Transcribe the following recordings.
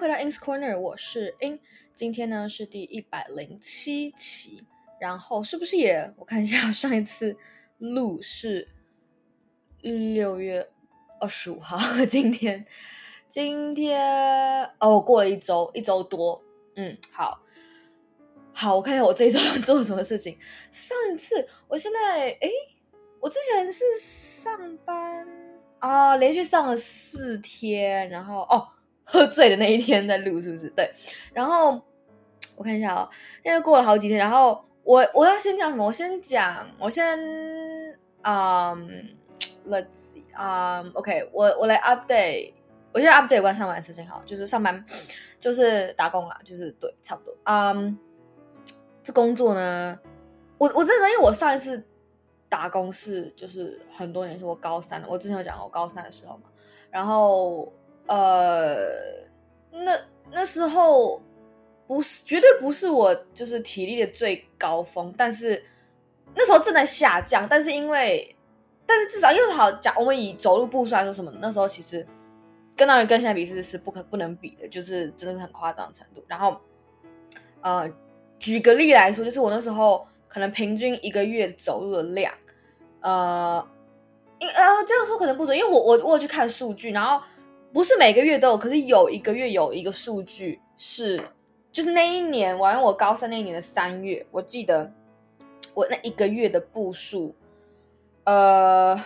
回到 In's Corner，我是 In，今天呢是第一百零七期，然后是不是也我看一下，上一次录是六月二十五号，今天今天哦过了一周一周多，嗯，好，好，我看一下我这一周做了什么事情。上一次我现在诶，我之前是上班啊，连续上了四天，然后哦。喝醉的那一天在录是不是？对，然后我看一下哦，现在过了好几天，然后我我要先讲什么？我先讲，我先嗯、，Let's see，嗯、，OK，我我来 update，我现在 update 关上班的事情哈，就是上班，就是打工啦，就是对，差不多。嗯、这工作呢，我我真的因为我上一次打工是就是很多年，是我高三的，我之前有讲过我高三的时候嘛，然后。呃，那那时候不是绝对不是我就是体力的最高峰，但是那时候正在下降，但是因为，但是至少因为好讲，我们以走路步数来说什么，那时候其实跟那人跟现在比是是不可不能比的，就是真的是很夸张的程度。然后，呃，举个例来说，就是我那时候可能平均一个月走路的量，呃，因呃这样说可能不准，因为我我我有去看数据，然后。不是每个月都有，可是有一个月有一个数据是，就是那一年，完我高三那一年的三月，我记得我那一个月的步数，呃，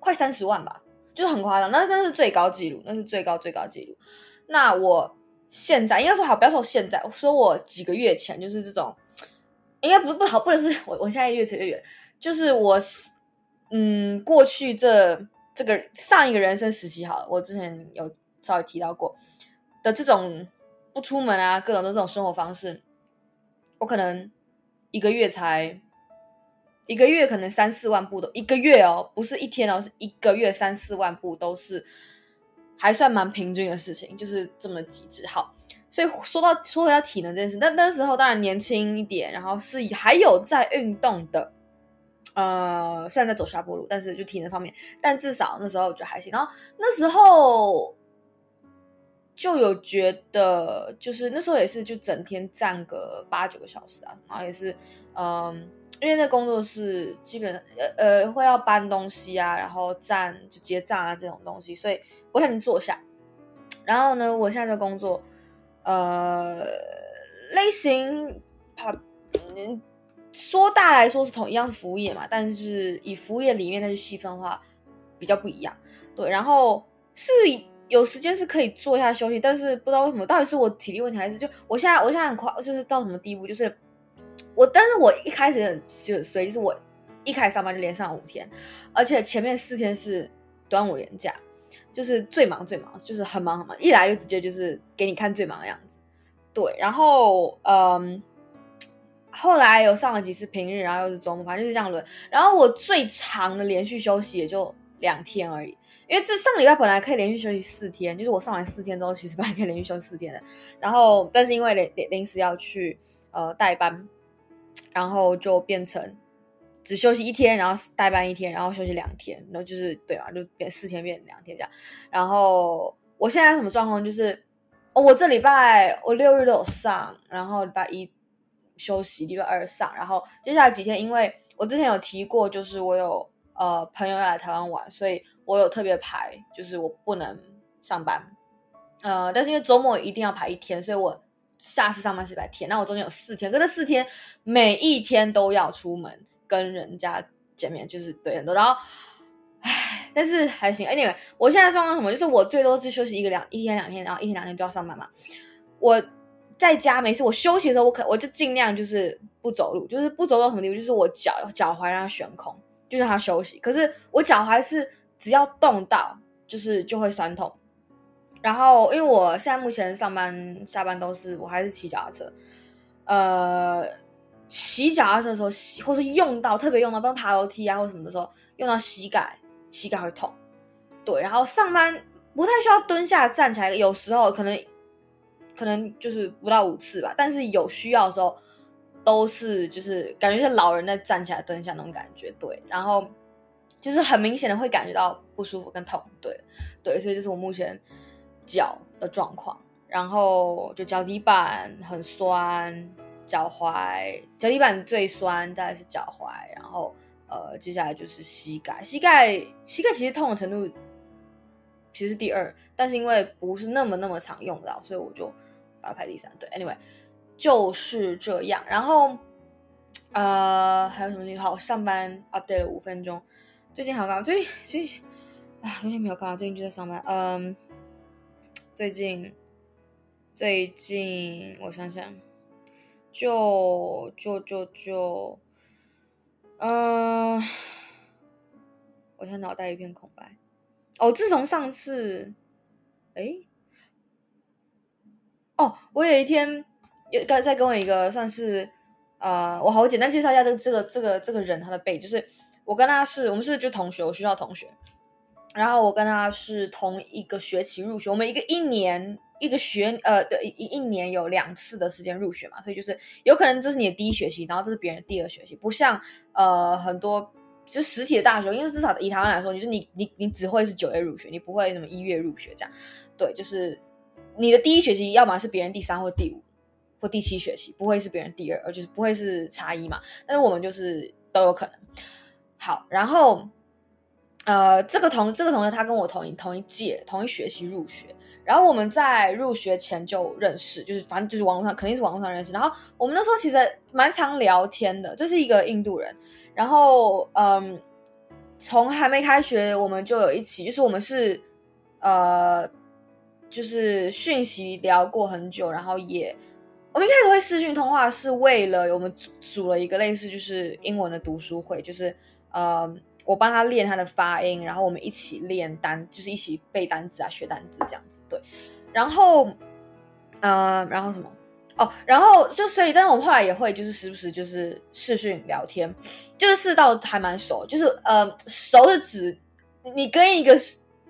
快三十万吧，就是很夸张，那那是最高纪录，那是最高最高纪录。那我现在应该说好，不要说现在，说我几个月前就是这种，应该不不好，不能是我我现在越扯越远，就是我嗯过去这。这个上一个人生时期好，我之前有稍微提到过的这种不出门啊，各种的这种生活方式，我可能一个月才一个月可能三四万步都一个月哦，不是一天哦，是一个月三四万步都是还算蛮平均的事情，就是这么极致。好，所以说到说回到体能这件事，但那时候当然年轻一点，然后是还有在运动的。呃，虽然在走下坡路，但是就体能方面，但至少那时候我觉得还行。然后那时候就有觉得，就是那时候也是就整天站个八九个小时啊，然后也是，嗯、因为那工作是基本上呃呃会要搬东西啊，然后站就结账啊这种东西，所以不太能坐下。然后呢，我现在的工作，呃，类型怕嗯。说大来说是同一样是服务业嘛，但是以服务业里面再去细分的话，比较不一样。对，然后是有时间是可以做一下休息，但是不知道为什么，到底是我体力问题，还是就我现在我现在很快，就是到什么地步，就是我，但是我一开始很就所以就是我一开始上班就连上五天，而且前面四天是端午连假，就是最忙最忙，就是很忙很忙，一来就直接就是给你看最忙的样子。对，然后嗯。后来有上了几次平日，然后又是周末，反正就是这样轮。然后我最长的连续休息也就两天而已，因为这上礼拜本来可以连续休息四天，就是我上完四天之后，其实本来可以连续休息四天的。然后，但是因为临临临时要去呃代班，然后就变成只休息一天，然后代班一天，然后休息两天，然后就是对啊？就变四天变两天这样。然后我现在什么状况？就是哦，我这礼拜我六日都有上，然后礼拜一。休息，礼拜二上，然后接下来几天，因为我之前有提过，就是我有呃朋友要来台湾玩，所以我有特别排，就是我不能上班，呃，但是因为周末一定要排一天，所以我下次上班是白天，那我中间有四天，可这四天每一天都要出门跟人家见面，就是对很多，然后唉，但是还行，anyway，我现在状况什么，就是我最多是休息一个两一天两天，然后一天两天都要上班嘛，我。在家没事，我休息的时候，我可我就尽量就是不走路，就是不走到什么地方，就是我脚脚踝让它悬空，就是它休息。可是我脚踝是只要动到，就是就会酸痛。然后因为我现在目前上班下班都是我还是骑脚踏车，呃，骑脚踏车的时候，或是用到特别用到，比如爬楼梯啊或什么的时候，用到膝盖，膝盖会痛。对，然后上班不太需要蹲下站起来，有时候可能。可能就是不到五次吧，但是有需要的时候，都是就是感觉像老人在站起来蹲下那种感觉，对，然后就是很明显的会感觉到不舒服跟痛，对，对，所以这是我目前脚的状况，然后就脚底板很酸，脚踝脚底板最酸，再来是脚踝，然后呃接下来就是膝盖，膝盖膝盖其实痛的程度其实第二，但是因为不是那么那么常用到，所以我就把它排第三。对，anyway 就是这样，然后呃还有什么情？好，上班 update 了五分钟，最近好干嘛？最近最近啊最近没有干嘛，最近就在上班，嗯。最近，最近我想想，就就就就，嗯、我现在脑袋一片空白。哦，自从上次，哎，哦，我有一天有刚在跟我一个算是，呃，我好简单介绍一下这个这个这个这个人他的背，就是我跟他是我们是就同学，我学校同学。然后我跟他是同一个学期入学，我们一个一年一个学呃对一一年有两次的时间入学嘛，所以就是有可能这是你的第一学期，然后这是别人的第二学期，不像呃很多就实体的大学，因为至少以台湾来说，就是你你你只会是九月入学，你不会什么一月入学这样，对，就是你的第一学期要么是别人第三或第五或第七学期，不会是别人第二，而就是不会是差一嘛，但是我们就是都有可能。好，然后。呃，这个同这个同学他跟我同一同一届同一学期入学，然后我们在入学前就认识，就是反正就是网络上肯定是网络上认识。然后我们那时候其实蛮常聊天的。这是一个印度人，然后嗯，从还没开学我们就有一起，就是我们是呃，就是讯息聊过很久，然后也我们一开始会视讯通话，是为了我们组组了一个类似就是英文的读书会，就是呃。我帮他练他的发音，然后我们一起练单，就是一起背单词啊，学单词这样子。对，然后，呃，然后什么？哦，然后就所以，但是我们后来也会就是时不时就是视讯聊天，就是到还蛮熟，就是呃，熟是指你跟一个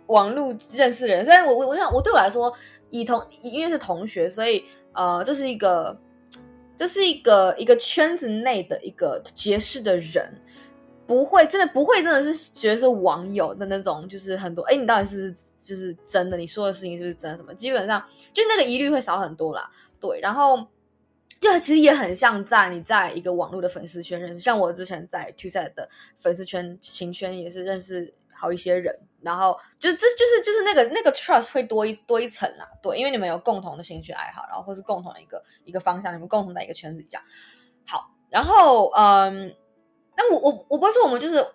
网络认识的人，虽然我我我想我对我来说，以同因为是同学，所以呃，这是一个这是一个一个圈子内的一个结识的人。不会，真的不会，真的是觉得是网友的那种，就是很多，哎，你到底是不是就是真的？你说的事情是不是真的？什么？基本上就那个疑虑会少很多啦。对，然后就其实也很像在你在一个网络的粉丝圈认识，像我之前在 TwoSet 的粉丝圈、情圈也是认识好一些人，然后就这就是就是那个那个 trust 会多一多一层啦。对，因为你们有共同的兴趣爱好，然后或是共同的一个一个方向，你们共同在一个圈子里这样。好，然后嗯。但我我我不会说我们就是，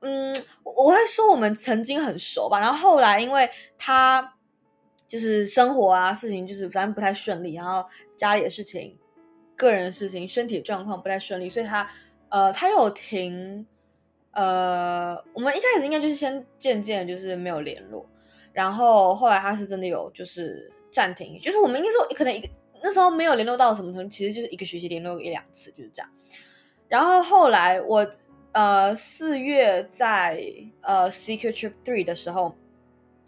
嗯，我会说我们曾经很熟吧，然后后来因为他就是生活啊事情就是反正不太顺利，然后家里的事情、个人的事情、身体状况不太顺利，所以他呃他有停，呃我们一开始应该就是先渐渐就是没有联络，然后后来他是真的有就是暂停，就是我们应该说可能一个那时候没有联络到什么程度，其实就是一个学期联络一两次就是这样。然后后来我呃四月在呃 Secret Trip Three 的时候，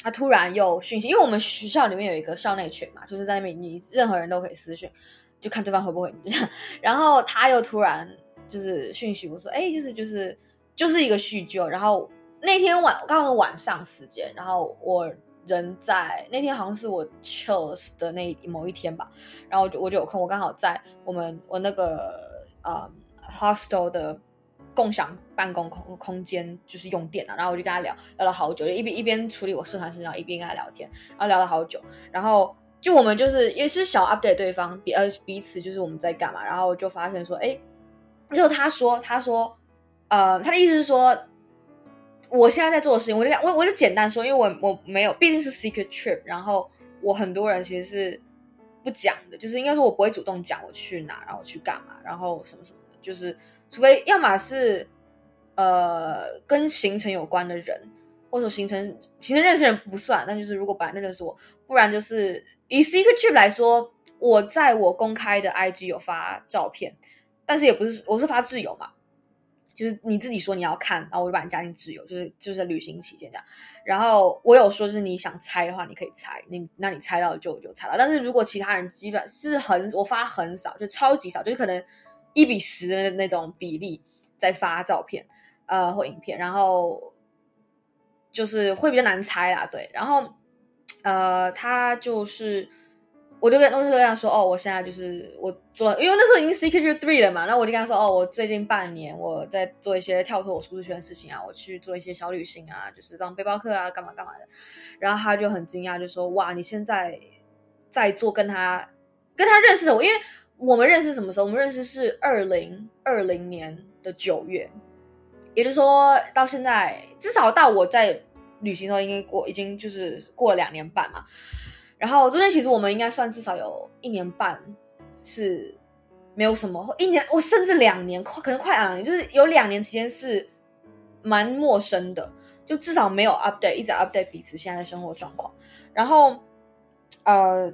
他突然又讯息，因为我们学校里面有一个校内群嘛，就是在那边你任何人都可以私讯，就看对方回不回你。然后他又突然就是讯息我说，哎，就是就是就是一个叙旧。然后那天晚刚好是晚上时间，然后我人在那天好像是我 chills 的那某一天吧，然后我就我就有空，我刚好在我们我那个呃。Hostel 的共享办公空空间就是用电脑，然后我就跟他聊聊了好久，就一边一边处理我社团事，然后一边跟他聊天，然后聊了好久，然后就我们就是也是小 update 对方彼呃彼此就是我们在干嘛，然后就发现说，哎，然后他说他说，呃，他的意思是说，我现在在做的事情，我就我我就简单说，因为我我没有，毕竟是 secret trip，然后我很多人其实是不讲的，就是应该说我不会主动讲我去哪，然后去干嘛，然后什么什么。就是，除非要么是，呃，跟行程有关的人，或者说行程行程认识人不算，但就是如果本来认识我，不然就是以 secret trip 来说，我在我公开的 IG 有发照片，但是也不是我是发自由嘛，就是你自己说你要看，然后我就把你加进自由，就是就是旅行期间这样。然后我有说是你想猜的话，你可以猜，你那你猜到就就猜到，但是如果其他人基本是很我发很少，就超级少，就是可能。一比十的那种比例在发照片，呃或影片，然后就是会比较难猜啦，对。然后呃，他就是。我就跟我就跟他说，哦，我现在就是我做，因为那时候已经 cqg three 了嘛，那我就跟他说，哦，我最近半年我在做一些跳脱我舒适圈的事情啊，我去做一些小旅行啊，就是当背包客啊，干嘛干嘛的。然后他就很惊讶，就说，哇，你现在在做跟他跟他认识的我，因为我们认识什么时候？我们认识是二零二零年的九月，也就是说到现在，至少到我在旅行的时候，应该过已经就是过了两年半嘛。然后中间其实我们应该算至少有一年半是没有什么，一年我甚至两年，可能快两年，就是有两年时间是蛮陌生的，就至少没有 update，一直 update 彼此现在的生活状况。然后呃，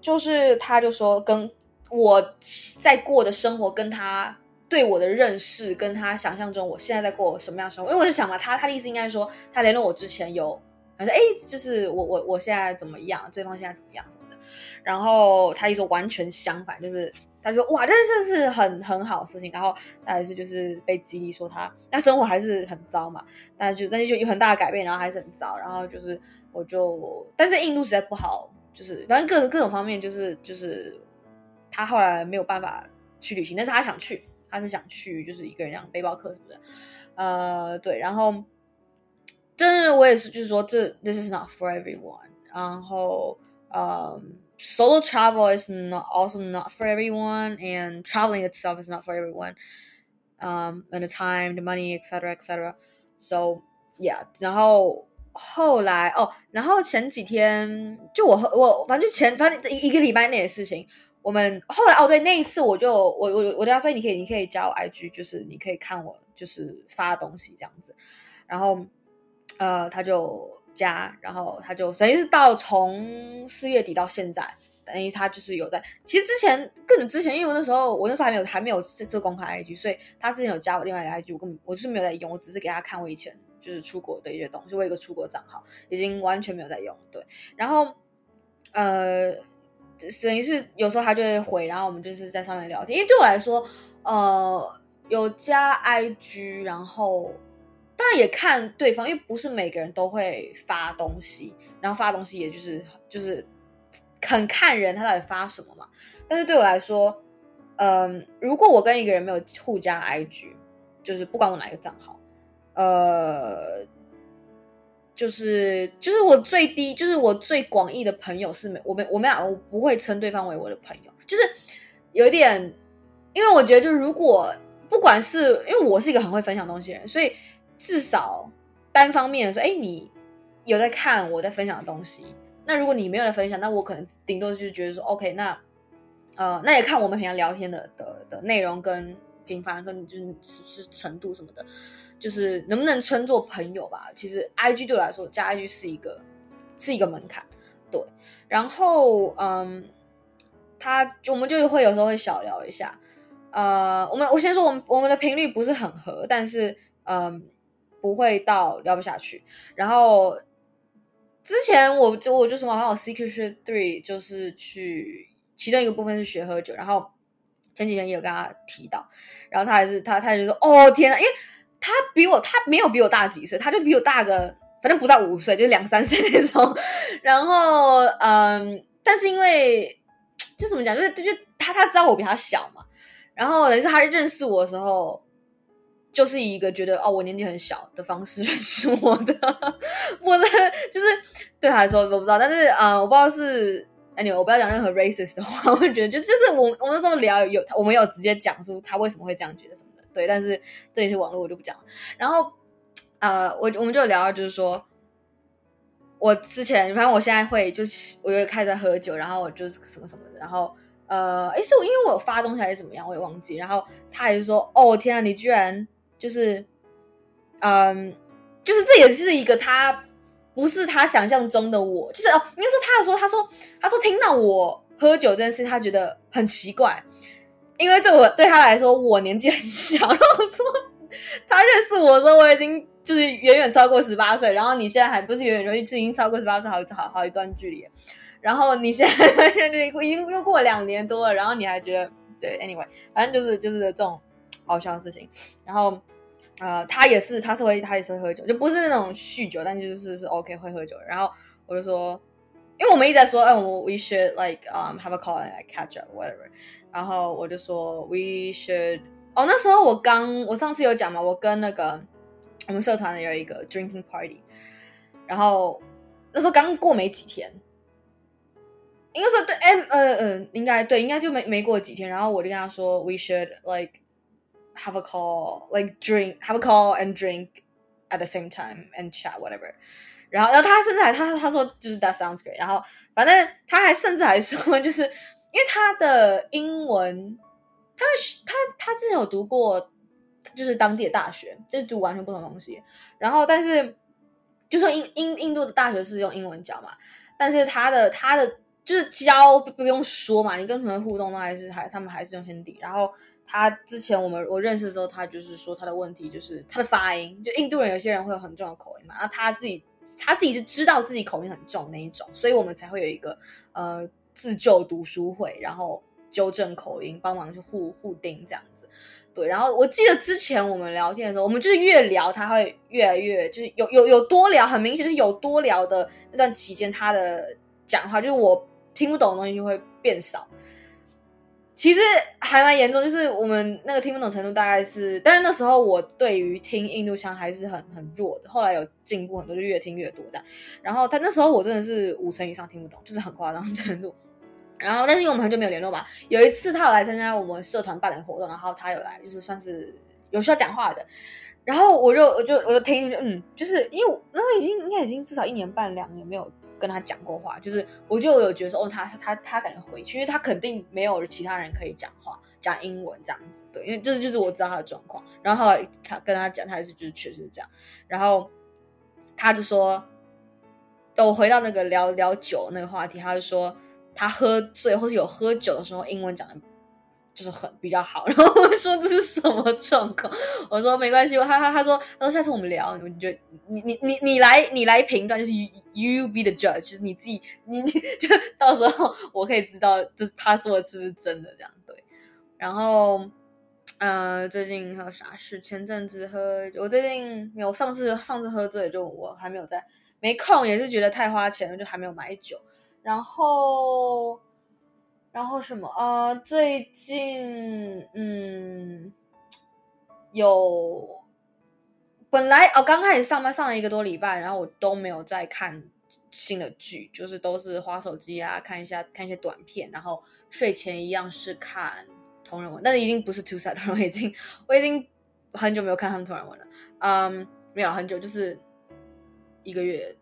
就是他就说跟我在过的生活，跟他对我的认识，跟他想象中我现在在过什么样的生活，因为我就想嘛，他他的意思应该说他联络我之前有。他说：“哎，就是我我我现在怎么样？对方现在怎么样什么的？”然后他一说完全相反，就是他说：“哇，但是这是很很好的事情。”然后他还是就是被激励说他那生活还是很糟嘛，但就但是就有很大的改变，然后还是很糟。然后就是我就，但是印度实在不好，就是反正各各种方面就是就是他后来没有办法去旅行，但是他想去，他是想去，就是一个人这样背包客什么的，呃，对，然后。真的，我也是，就是说，这 this is not for everyone。然后，嗯、，Solo travel is not also not for everyone, and traveling itself is not for everyone. Um, and the time, the money, etc., etc. So, yeah. 然后后来哦，然后前几天就我我反正就前反正一一个礼拜内的事情，我们后来哦对，那一次我就我我我跟他说，你可以你可以加我 IG，就是你可以看我就是发东西这样子，然后。呃，他就加，然后他就等于是到从四月底到现在，等于他就是有在。其实之前更之前，因为我那时候我那时候还没有还没有这公开 IG，所以他之前有加我另外一个 IG，我根本我就是没有在用，我只是给他看我以前就是出国的一些东西，我有一个出国账号，已经完全没有在用。对，然后呃，等于是有时候他就会回，然后我们就是在上面聊天。因为对我来说，呃，有加 IG，然后。当然也看对方，因为不是每个人都会发东西，然后发东西也就是就是很看人他到底发什么嘛。但是对我来说，嗯，如果我跟一个人没有互加 IG，就是不管我哪一个账号，呃，就是就是我最低就是我最广义的朋友是没我没我没有我不会称对方为我的朋友，就是有一点，因为我觉得就是如果不管是因为我是一个很会分享东西的人，所以。至少单方面说，哎，你有在看我在分享的东西。那如果你没有在分享，那我可能顶多就是觉得说，OK，那呃，那也看我们平常聊天的的的内容跟频繁跟就是是程度什么的，就是能不能称作朋友吧。其实 IG 对我来说，加 IG 是一个是一个门槛，对。然后嗯，他就我们就会有时候会小聊一下。呃，我们我先说我们我们的频率不是很合，但是嗯。不会到聊不下去，然后之前我就我就什么，好像 CQ three 就是去其中一个部分是学喝酒，然后前几天也有跟他提到，然后他还是他他就说哦天呐，因为他比我他没有比我大几岁，他就比我大个反正不到五岁，就两三岁那种，然后嗯，但是因为就怎么讲，就是就就他他知道我比他小嘛，然后等于是他认识我的时候。就是以一个觉得哦，我年纪很小的方式 认识我的，我的就是对他来说我不知道，但是呃，我不知道是 anyway，我不要讲任何 racist 的话，我觉得就就是我我们那时候聊有我们有直接讲出他为什么会这样觉得什么，对，但是这也是网络我就不讲了。然后呃，我我们就聊到就是说，我之前反正我现在会就是我又开始喝酒，然后我就是什么什么的，然后呃，诶，是我因为我有发东西还是怎么样，我也忘记。然后他也是说，哦天啊，你居然。就是，嗯，就是这也是一个他不是他想象中的我，就是哦，应该说他说他说他说听到我喝酒这件事，他觉得很奇怪，因为对我对他来说我年纪很小，然后我说他认识我的时候我已经就是远远超过十八岁，然后你现在还不是远远，就是已经超过十八岁好好好一段距离，然后你现在现在 已经又过两年多了，然后你还觉得对，anyway，反正就是就是这种好笑的事情，然后。呃，他也是，他是会，他也是会喝酒，就不是那种酗酒，但就是是 OK 会喝酒。然后我就说，因为我们一直在说，嗯，we should like um have a call and catch up whatever。然后我就说 we should。哦，那时候我刚我上次有讲嘛，我跟那个我们社团的有一个 drinking party，然后那时候刚过没几天，应该说对，哎，呃呃，应该对，应该就没没过几天。然后我就跟他说 we should like have a call like drink have a call and drink at the same time and chat whatever。然后，然后他甚至还他他说就是 That sounds great。然后，反正他还甚至还说，就是因为他的英文，他他他之前有读过，就是当地的大学，就是读完全不同东西。然后，但是就说印印印度的大学是用英文教嘛，但是他的他的就是教不用说嘛，你跟同学互动都还是还他们还是用 Hindi。然后他之前我们我认识的时候，他就是说他的问题就是他的发音，就印度人有些人会有很重的口音嘛，然后他自己。他自己是知道自己口音很重那一种，所以我们才会有一个呃自救读书会，然后纠正口音，帮忙去互互钉这样子。对，然后我记得之前我们聊天的时候，我们就是越聊他会越来越就是有有有多聊，很明显是有多聊的那段期间，他的讲话就是我听不懂的东西就会变少。其实还蛮严重，就是我们那个听不懂程度大概是，但是那时候我对于听印度腔还是很很弱的，后来有进步很多，就越听越多这样。然后他那时候我真的是五成以上听不懂，就是很夸张程度。然后但是因为我们很久没有联络嘛，有一次他有来参加我们社团办的活动，然后他有来，就是算是有需要讲话的。然后我就我就我就听嗯，就是因为那时候已经应该已经至少一年半两年没有。跟他讲过话，就是我就有觉得说，哦，他他他感觉回去，因为他肯定没有其他人可以讲话讲英文这样子，对，因为这就是我知道他的状况。然后后来他跟他讲，他还是就是确实是这样。然后他就说，等我回到那个聊聊酒那个话题，他就说他喝醉或是有喝酒的时候，英文讲的。就是很比较好，然后我说这是什么状况？我说没关系，他他他说他说下次我们聊，我就你你你你来你来评断，就是 you you be the judge，就是你自己你你就到时候我可以知道，就是他说的是不是真的这样对。然后呃，最近还有啥事？前阵子喝，我最近没有，上次上次喝醉就我还没有在没空，也是觉得太花钱了，就还没有买酒。然后。什么啊、呃？最近嗯，有本来哦，刚开始上班上了一个多礼拜，然后我都没有在看新的剧，就是都是花手机啊，看一下看一些短片，然后睡前一样是看同人文，但是已经不是 Two Side 同人文，已经我已经很久没有看他们同人文了，嗯，没有很久，就是一个月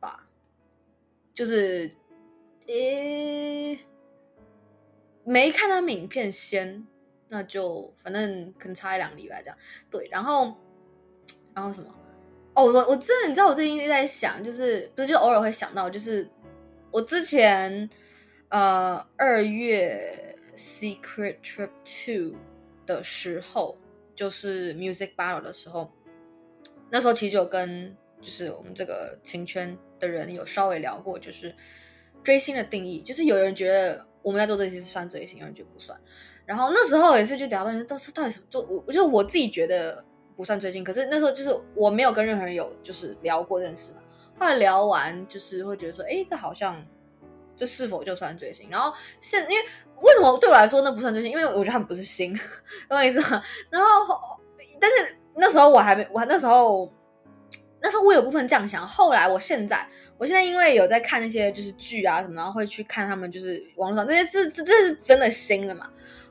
吧，就是诶。没看他影片先，那就反正可能差一两礼拜这样。对，然后，然后什么？哦，我我真的你知道，我最近一直在想，就是不是就偶尔会想到，就是我之前呃二月 Secret Trip Two 的时候，就是 Music Battle 的时候，那时候其实有跟就是我们这个情圈的人有稍微聊过，就是追星的定义，就是有人觉得。我们在做这些是算追星，有人觉得不算。然后那时候也是就聊半天，到是到底什么？就我就我自己觉得不算追星，可是那时候就是我没有跟任何人有就是聊过认识嘛。后来聊完就是会觉得说，哎，这好像这是否就算追星？然后现因为为什么对我来说那不算追星？因为我觉得他们不是星，懂我意思吗？然后但是那时候我还没，我那时候那时候我有部分这样想。后来我现在。我现在因为有在看那些就是剧啊什么，然后会去看他们就是网络上那些是这这是真的新的嘛？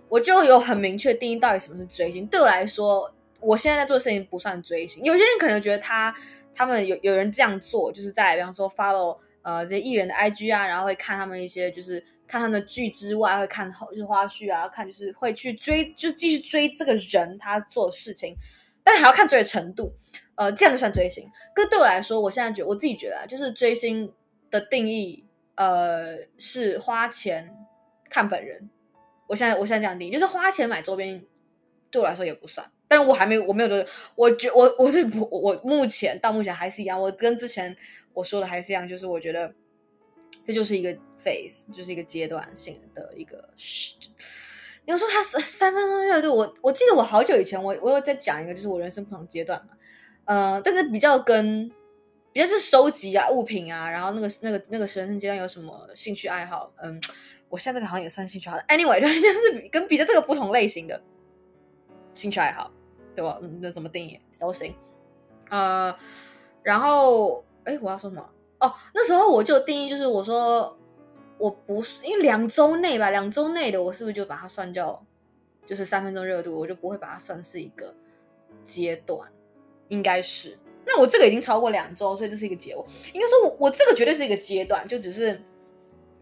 我就有很明确定义到底什么是追星。对我来说，我现在在做的事情不算追星。有些人可能觉得他他们有有人这样做，就是在比方说 follow 呃这些艺人的 IG 啊，然后会看他们一些就是看他们的剧之外，会看后就是花絮啊，看就是会去追，就继续追这个人他做的事情，但是还要看追的程度。呃，这样就算追星。可对我来说，我现在觉我自己觉得啊，就是追星的定义，呃，是花钱看本人。我现在我现在这样定义，就是花钱买周边，对我来说也不算。但是我还没有，我没有觉得，我觉我我是不，我目前到目前还是一样，我跟之前我说的还是一样，就是我觉得这就是一个 phase，就是一个阶段性的一个。你要说他三三分钟热度，我我记得我好久以前我我有在讲一个，就是我人生不同阶段嘛。呃，但是比较跟比较是收集啊物品啊，然后那个那个那个学生阶段有什么兴趣爱好？嗯，我现在这个好像也算兴趣爱好。Anyway，就是 跟别的这个不同类型的兴趣爱好，对吧？嗯，那怎么定义都行。呃，然后哎，我要说什么？哦，那时候我就定义就是我说我不是因为两周内吧，两周内的我是不是就把它算叫就是三分钟热度？我就不会把它算是一个阶段，应该是。那我这个已经超过两周，所以这是一个结尾。应该说我，我这个绝对是一个阶段，就只是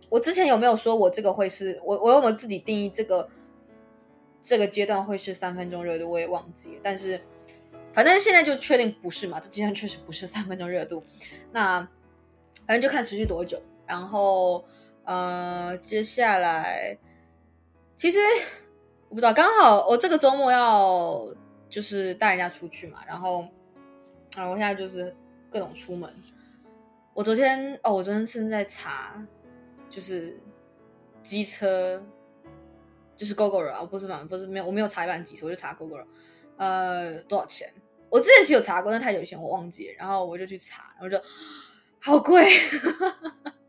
我之前有没有说我这个会是我我有没有自己定义这个这个阶段会是三分钟热度，我也忘记了。但是反正现在就确定不是嘛，这阶段确实不是三分钟热度。那反正就看持续多久。然后呃，接下来其实我不知道，刚好我这个周末要就是带人家出去嘛，然后。啊！我现在就是各种出门。我昨天哦，我昨天正在查，就是机车，就是 Gogoro 啊，不是嘛？不是没有，我没有查一般机车，我就查 Gogoro。呃，多少钱？我之前其实有查过，但太久以前我忘记了。然后我就去查，我就好贵。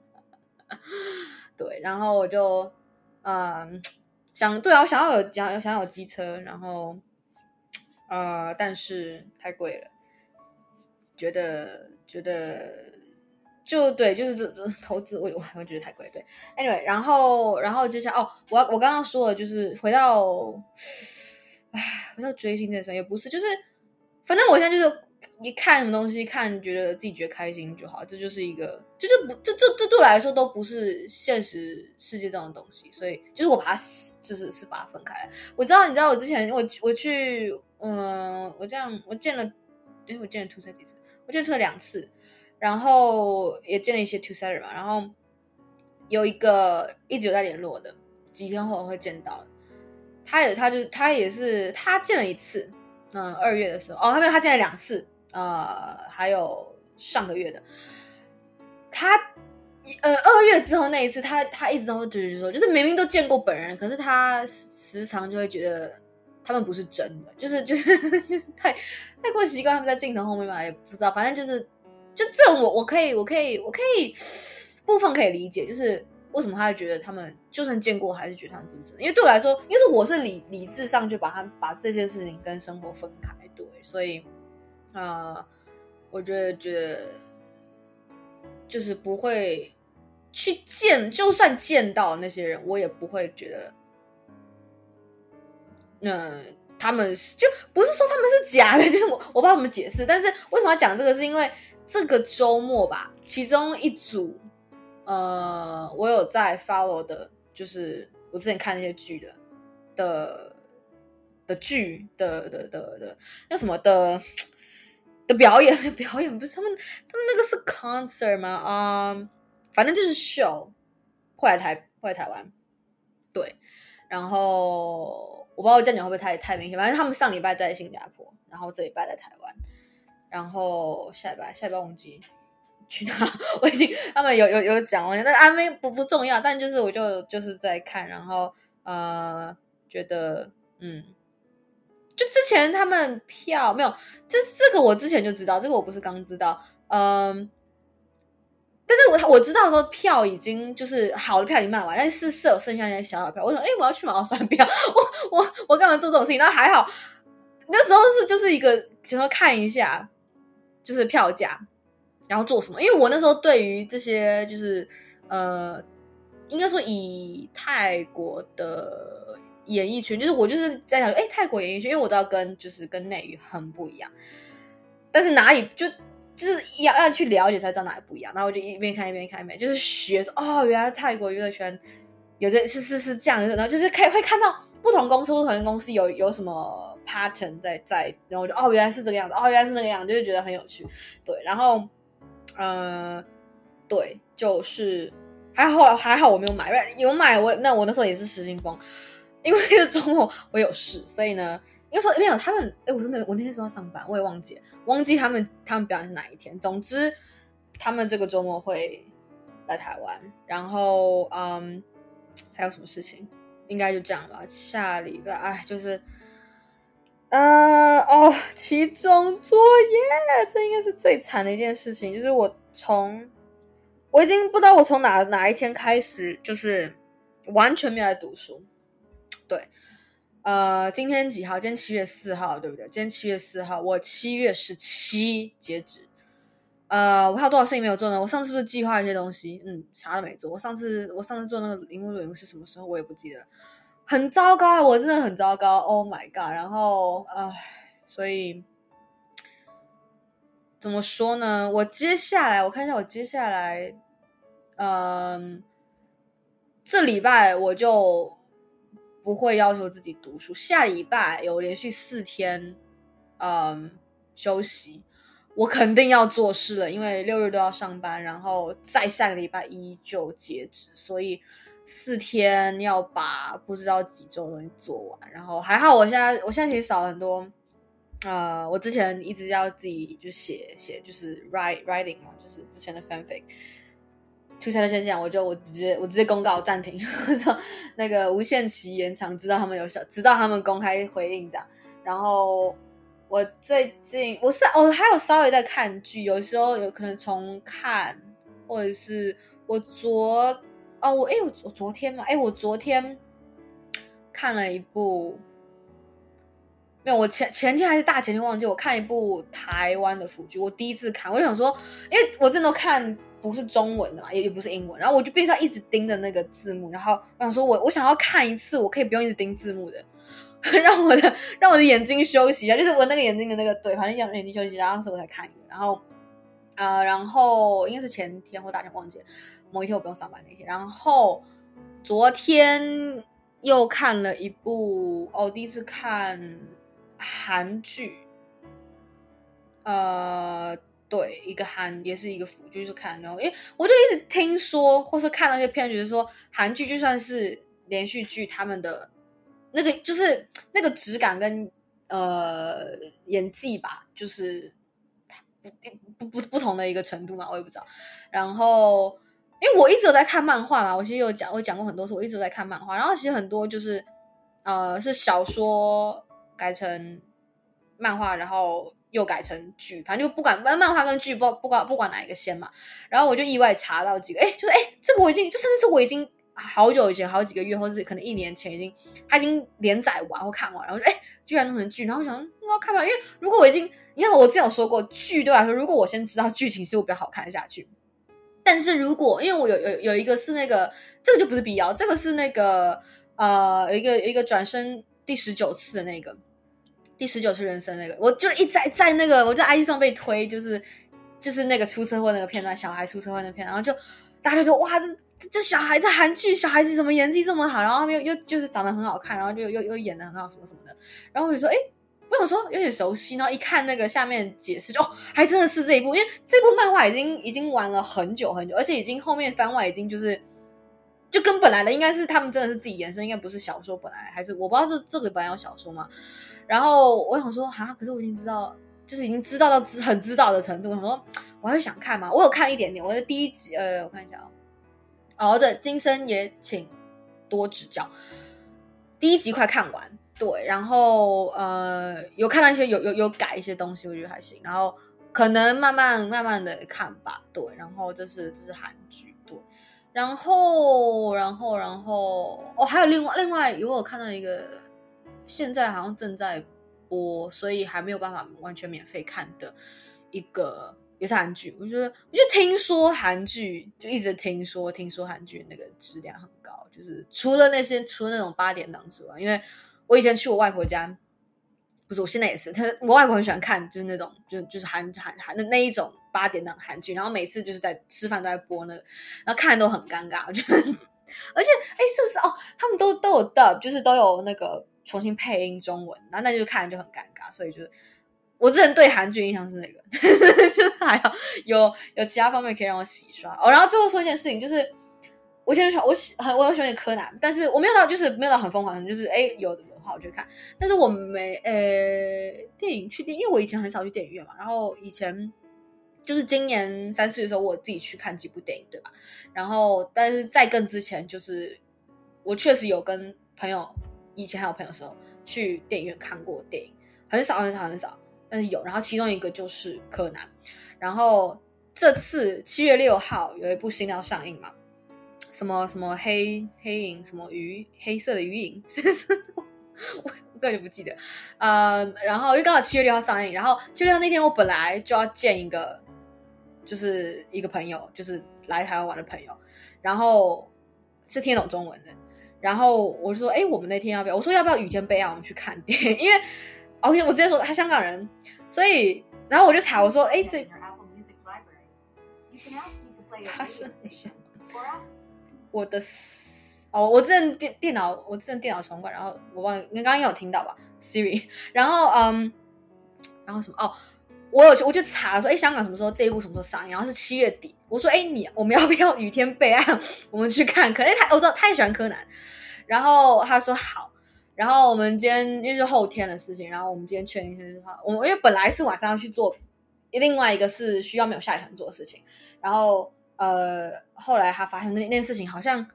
对，然后我就嗯想，对啊，我想要有想要想要有机车，然后呃，但是太贵了。觉得觉得就对，就是这这投资，我我我觉得太贵。对，anyway，然后然后接下来哦，我我刚刚说的就是回到，唉，回到追星这事也不是，就是反正我现在就是一看什么东西，看觉得自己觉得开心就好，这就是一个，就是不这这这对我来说都不是现实世界这种东西，所以就是我把它就是是把它分开来。我知道，你知道我之前我我去嗯，我这样我见了，对我见了 2set 几次。我见了两次，然后也见了一些 two side 嘛，然后有一个一直有在联络的，几天后会见到。他也，他就他也是，他见了一次，嗯，二月的时候，哦，他没有，他见了两次，呃，还有上个月的，他，呃，二月之后那一次，他他一直都就是说，就是明明都见过本人，可是他时常就会觉得。他们不是真的，就是就是就是太太过习惯他们在镜头后面嘛，也不知道，反正就是就这我我可以我可以我可以部分可以理解，就是为什么他会觉得他们就算见过还是觉得他们不是真的，因为对我来说，因为我是理理智上就把他把这些事情跟生活分开，对，所以啊、我觉得觉得就是不会去见，就算见到那些人，我也不会觉得。嗯，他们就不是说他们是假的，就是我我帮他们解释。但是为什么要讲这个？是因为这个周末吧，其中一组，呃，我有在 follow 的，就是我之前看那些剧的的的剧的的的的那什么的的表演 表演，不是他们他们那个是 concert 吗？啊、反正就是 show，会来台会来台湾，对，然后。我不知道我这样讲会不会太太明显，反正他们上礼拜在新加坡，然后这礼拜在台湾，然后下礼拜下礼拜忘记去哪，我已经他们有有有讲完，但安没不不重要，但就是我就就是在看，然后呃觉得嗯，就之前他们票没有，这这个我之前就知道，这个我不是刚知道，嗯。我我知道说票已经就是好的票已经卖完，但是是有剩下那些小小票。我说，哎，我要去买我算票。我我我干嘛做这种事情？那还好，那时候是就是一个，只能看一下，就是票价，然后做什么。因为我那时候对于这些就是呃，应该说以泰国的演艺圈，就是我就是在想，哎，泰国演艺圈，因为我知道跟就是跟内娱很不一样，但是哪里就。就是要要去了解才知道哪里不一样，然后我就一边看一边看一边，就是学说哦，原来泰国娱乐圈有的是是是这样的，然后就是可以会看到不同公司不同公司有有什么 pattern 在在，然后我就哦原来是这个样子，哦原来是那个样子，就是觉得很有趣，对，然后呃对，就是还好还好我没有买，因为有买我那我那时候也是失心疯，因为那个周末我有事，所以呢。因为说没有他们，哎，我真的我那天说要上班，我也忘记，忘记他们他们表演是哪一天。总之，他们这个周末会来台湾，然后嗯，还有什么事情？应该就这样吧。下礼拜哎，就是呃，哦，期中作业，这应该是最惨的一件事情。就是我从我已经不知道我从哪哪一天开始，就是完全没有来读书。对，呃，今天几号？今天七月四号，对不对？今天七月四号，我七月十七截止。呃，我还有多少事情没有做呢？我上次是不是计划一些东西？嗯，啥都没做。我上次我上次做那个荧幕录影是什么时候？我也不记得了。很糟糕啊，我真的很糟糕。Oh my god！然后，唉，所以怎么说呢？我接下来我看一下，我接下来，嗯，这礼拜我就不会要求自己读书。下礼拜有连续四天，嗯，休息。我肯定要做事了，因为六日都要上班，然后再下个礼拜一就截止，所以四天要把不知道几周的东西做完。然后还好，我现在我现在其实少了很多，呃，我之前一直要自己就写写，就是 write writing 嘛，就是之前的 fanfic。出差的现象，我就我直接我直接公告暂停，说那个无限期延长，直到他们有效，直到他们公开回应这样，然后。我最近我是我还有稍微在看剧，有时候有可能重看，或者是我昨哦我哎我我昨天嘛哎我昨天看了一部，没有我前前天还是大前天忘记我看一部台湾的腐剧，我第一次看，我就想说，因为我真的看不是中文的嘛，也也不是英文，然后我就必须要一直盯着那个字幕，然后我想说我我想要看一次，我可以不用一直盯字幕的。让我的让我的眼睛休息一下，就是我那个眼睛的那个对，反正让眼睛休息一下，然后所以我才看一个。然后，呃，然后应该是前天或大天忘记了，某一天我不用上班那天。然后昨天又看了一部哦，第一次看韩剧，呃，对，一个韩也是一个腐剧，就是看。然后，因为我就一直听说或是看那些片，就是说韩剧就算是连续剧，他们的。那个就是那个质感跟呃演技吧，就是不不不不同的一个程度嘛，我也不知道。然后因为我一直有在看漫画嘛，我其实有讲我讲过很多次，我一直在看漫画。然后其实很多就是呃是小说改成漫画，然后又改成剧，反正就不管漫漫画跟剧不不管不管哪一个先嘛。然后我就意外查到几个，哎，就是哎这个我已经就甚至是我已经。好久以前，好几个月，或者是可能一年前，已经他已经连载完或看完，然后就哎，居然弄成剧，然后我想我要看吧，因为如果我已经，你看我之前有说过，剧对我来说，如果我先知道剧情，是我比较好看下去。但是如果因为我有有有一个是那个，这个就不是必要，这个是那个呃，一个一个转身第十九次的那个第十九次人生那个，我就一在在那个我在 IG 上被推，就是就是那个出车祸那个片段，小孩出车祸那片，然后就大家就说哇这。这小孩子韩剧，小孩子怎么演技这么好？然后又又就是长得很好看，然后就又又演的很好，什么什么的。然后我就说，哎，我想说有点熟悉。然后一看那个下面解释，就哦，还真的是这一部，因为这部漫画已经已经玩了很久很久，而且已经后面番外已经就是就跟本来的应该是他们真的是自己延伸，应该不是小说本来还是我不知道是这个本来有小说吗？然后我想说，哈，可是我已经知道，就是已经知道到知很知道的程度。我想说，我还会想看吗？我有看一点点，我的第一集，呃，我看一下哦。哦，对，今生也请多指教。第一集快看完，对，然后呃，有看到一些有有有改一些东西，我觉得还行。然后可能慢慢慢慢的看吧，对。然后这是这是韩剧，对。然后然后然后哦，还有另外另外，如果我看到一个现在好像正在播，所以还没有办法完全免费看的一个。也是韩剧，我觉得，我就听说韩剧，就一直听说，听说韩剧那个质量很高，就是除了那些，除了那种八点档之外，因为我以前去我外婆家，不是，我现在也是，他我外婆很喜欢看，就是那种，就就是韩韩韩的那一种八点档韩剧，然后每次就是在吃饭都在播那个，然后看都很尴尬，我觉得，而且，哎，是不是哦？他们都都有 dub，就是都有那个重新配音中文，然后那就看就很尴尬，所以就是。我之前对韩剧印象是那个，就是还好有有其他方面可以让我洗刷哦。然后最后说一件事情，就是我现在喜我喜很我很喜欢柯南，但是我没有到就是没有到很疯狂，就是哎有的话我就看，但是我没呃电影去电，因为我以前很少去电影院嘛。然后以前就是今年三四月的时候，我自己去看几部电影，对吧？然后但是在更之前，就是我确实有跟朋友以前还有朋友时候去电影院看过电影。很少很少很少，但是有。然后其中一个就是柯南，然后这次七月六号有一部新要上映嘛，什么什么黑黑影什么鱼黑色的鱼影，是不是？我我根本就不记得。呃，然后因为刚好七月六号上映，然后七月六号那天我本来就要见一个，就是一个朋友，就是来台湾玩的朋友，然后是听懂中文的。然后我就说，哎，我们那天要不要？我说要不要雨天备案，我们去看电影？因为，OK，我直接说他香港人，所以，然后我就查，我说，哎，这他是谁？我的，哦，我之前电电脑，我之前电脑重关，然后我忘了，你刚刚有听到吧？Siri，然后，嗯，然后什么？哦，我有，我就查说，哎，香港什么时候这一部什么时候上映？然后是七月底。我说，哎，你我们要不要雨天备案？我们去看，可能他我知道他也喜欢柯南。然后他说好，然后我们今天因为是后天的事情，然后我们今天确定就是他，我们因为本来是晚上要去做，另外一个是需要没有下场做的事情，然后呃后来他发现那那件事情好像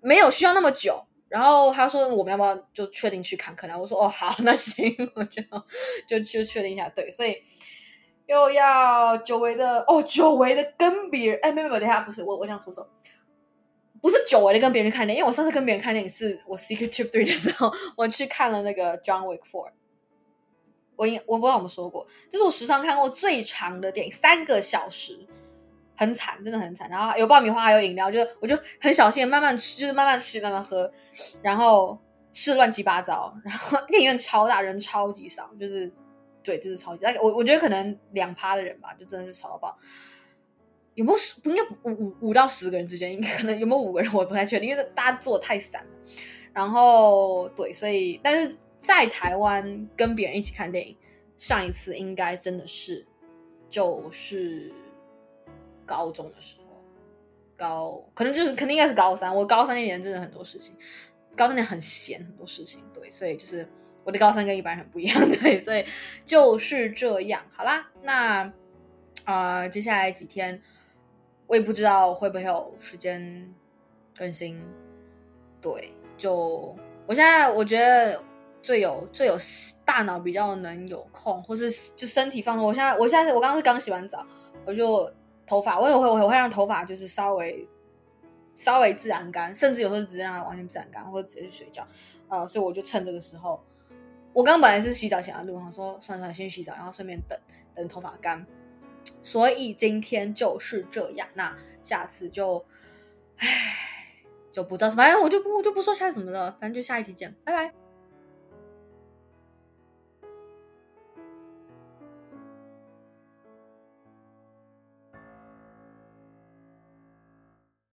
没有需要那么久，然后他说我们要不要就确定去看？可能我说哦好，那行，我就就就确定一下，对，所以又要久违的哦，久违的跟别人哎没有没有，等一下不是我我想说说。不是久违的跟别人看电影，因为我上次跟别人看电影是我 Secret Trip Three 的时候，我去看了那个 John Wick Four。我应我不知道我们说过，这是我史上看过最长的电影，三个小时，很惨，真的很惨。然后有爆米花，还有饮料，就我就很小心慢慢吃，就是慢慢吃，慢慢喝，然后吃乱七八糟。然后电影院超大，人超级少，就是对，真的超级。我我觉得可能两趴的人吧，就真的是少到爆。有没有？不应该五五五到十个人之间，应该可能有没有五个人，我不太确定，因为大家坐的太散。然后对，所以但是在台湾跟别人一起看电影，上一次应该真的是就是高中的时候，高可能就是肯定应该是高三。我高三那年真的很多事情，高三那年很闲，很多事情。对，所以就是我的高三跟一般人不一样，对，所以就是这样。好啦，那啊、接下来几天。我也不知道会不会有时间更新，对，就我现在我觉得最有最有大脑比较能有空，或是就身体放松。我现在我现在我刚刚是刚洗完澡，我就头发我也会我会会让头发就是稍微稍微自然干，甚至有时候直接让它完全自然干，或者直接去睡觉。呃，所以我就趁这个时候，我刚本来是洗澡前的录，我说算了算了，先洗澡，然后顺便等等头发干。所以今天就是这样，那下次就，唉，就不知道什么，反正我就不我就不说下次怎么了，反正就下一期见，拜拜。